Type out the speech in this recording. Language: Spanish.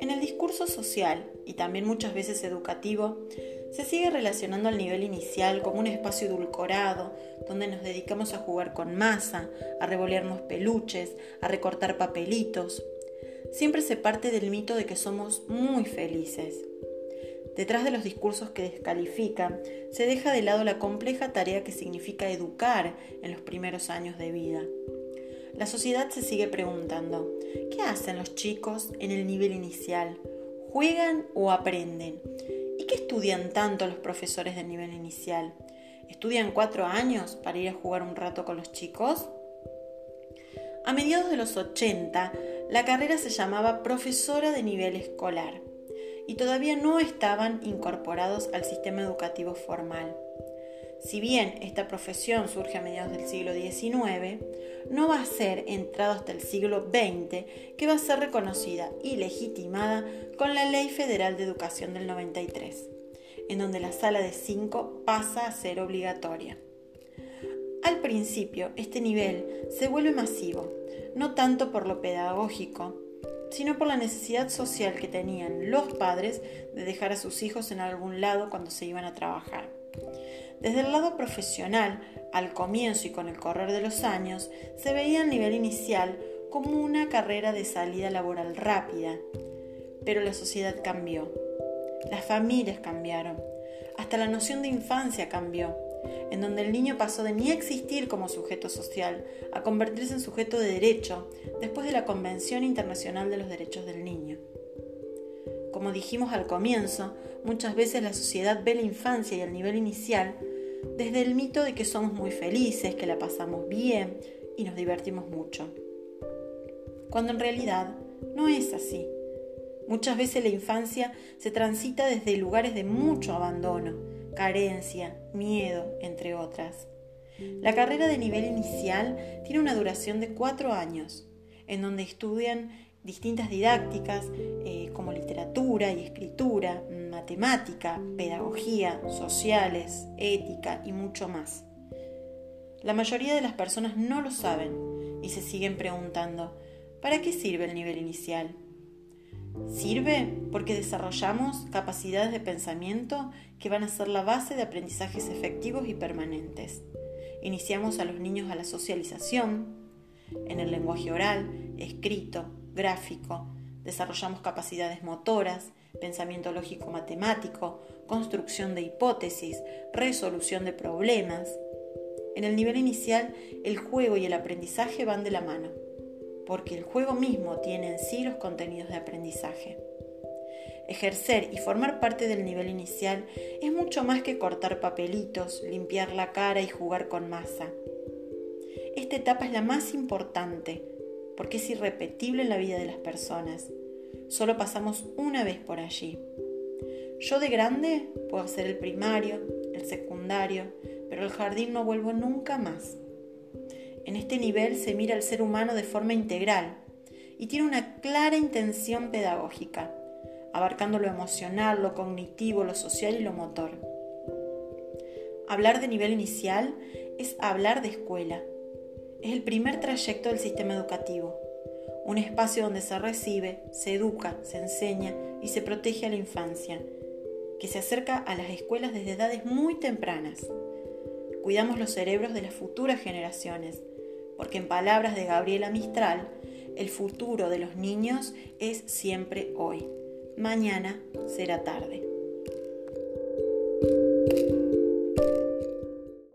En el discurso social y también muchas veces educativo, se sigue relacionando al nivel inicial como un espacio edulcorado, donde nos dedicamos a jugar con masa, a revolearnos peluches, a recortar papelitos. Siempre se parte del mito de que somos muy felices. Detrás de los discursos que descalifican, se deja de lado la compleja tarea que significa educar en los primeros años de vida. La sociedad se sigue preguntando, ¿qué hacen los chicos en el nivel inicial? ¿Juegan o aprenden? ¿Y qué estudian tanto los profesores del nivel inicial? ¿Estudian cuatro años para ir a jugar un rato con los chicos? A mediados de los 80, la carrera se llamaba profesora de nivel escolar y todavía no estaban incorporados al sistema educativo formal. Si bien esta profesión surge a mediados del siglo XIX, no va a ser entrado hasta el siglo XX que va a ser reconocida y legitimada con la Ley Federal de Educación del 93, en donde la sala de 5 pasa a ser obligatoria. Al principio, este nivel se vuelve masivo, no tanto por lo pedagógico, sino por la necesidad social que tenían los padres de dejar a sus hijos en algún lado cuando se iban a trabajar. Desde el lado profesional, al comienzo y con el correr de los años, se veía el nivel inicial como una carrera de salida laboral rápida. Pero la sociedad cambió, las familias cambiaron, hasta la noción de infancia cambió en donde el niño pasó de ni existir como sujeto social a convertirse en sujeto de derecho después de la Convención Internacional de los Derechos del Niño. Como dijimos al comienzo, muchas veces la sociedad ve la infancia y el nivel inicial desde el mito de que somos muy felices, que la pasamos bien y nos divertimos mucho. Cuando en realidad no es así. Muchas veces la infancia se transita desde lugares de mucho abandono, carencia, miedo, entre otras. La carrera de nivel inicial tiene una duración de cuatro años, en donde estudian distintas didácticas eh, como literatura y escritura, matemática, pedagogía, sociales, ética y mucho más. La mayoría de las personas no lo saben y se siguen preguntando, ¿para qué sirve el nivel inicial? Sirve porque desarrollamos capacidades de pensamiento que van a ser la base de aprendizajes efectivos y permanentes. Iniciamos a los niños a la socialización en el lenguaje oral, escrito, gráfico. Desarrollamos capacidades motoras, pensamiento lógico matemático, construcción de hipótesis, resolución de problemas. En el nivel inicial, el juego y el aprendizaje van de la mano porque el juego mismo tiene en sí los contenidos de aprendizaje. Ejercer y formar parte del nivel inicial es mucho más que cortar papelitos, limpiar la cara y jugar con masa. Esta etapa es la más importante porque es irrepetible en la vida de las personas. Solo pasamos una vez por allí. Yo de grande puedo hacer el primario, el secundario, pero el jardín no vuelvo nunca más. En este nivel se mira al ser humano de forma integral y tiene una clara intención pedagógica, abarcando lo emocional, lo cognitivo, lo social y lo motor. Hablar de nivel inicial es hablar de escuela. Es el primer trayecto del sistema educativo, un espacio donde se recibe, se educa, se enseña y se protege a la infancia, que se acerca a las escuelas desde edades muy tempranas. Cuidamos los cerebros de las futuras generaciones, porque en palabras de Gabriela Mistral, el futuro de los niños es siempre hoy. Mañana será tarde.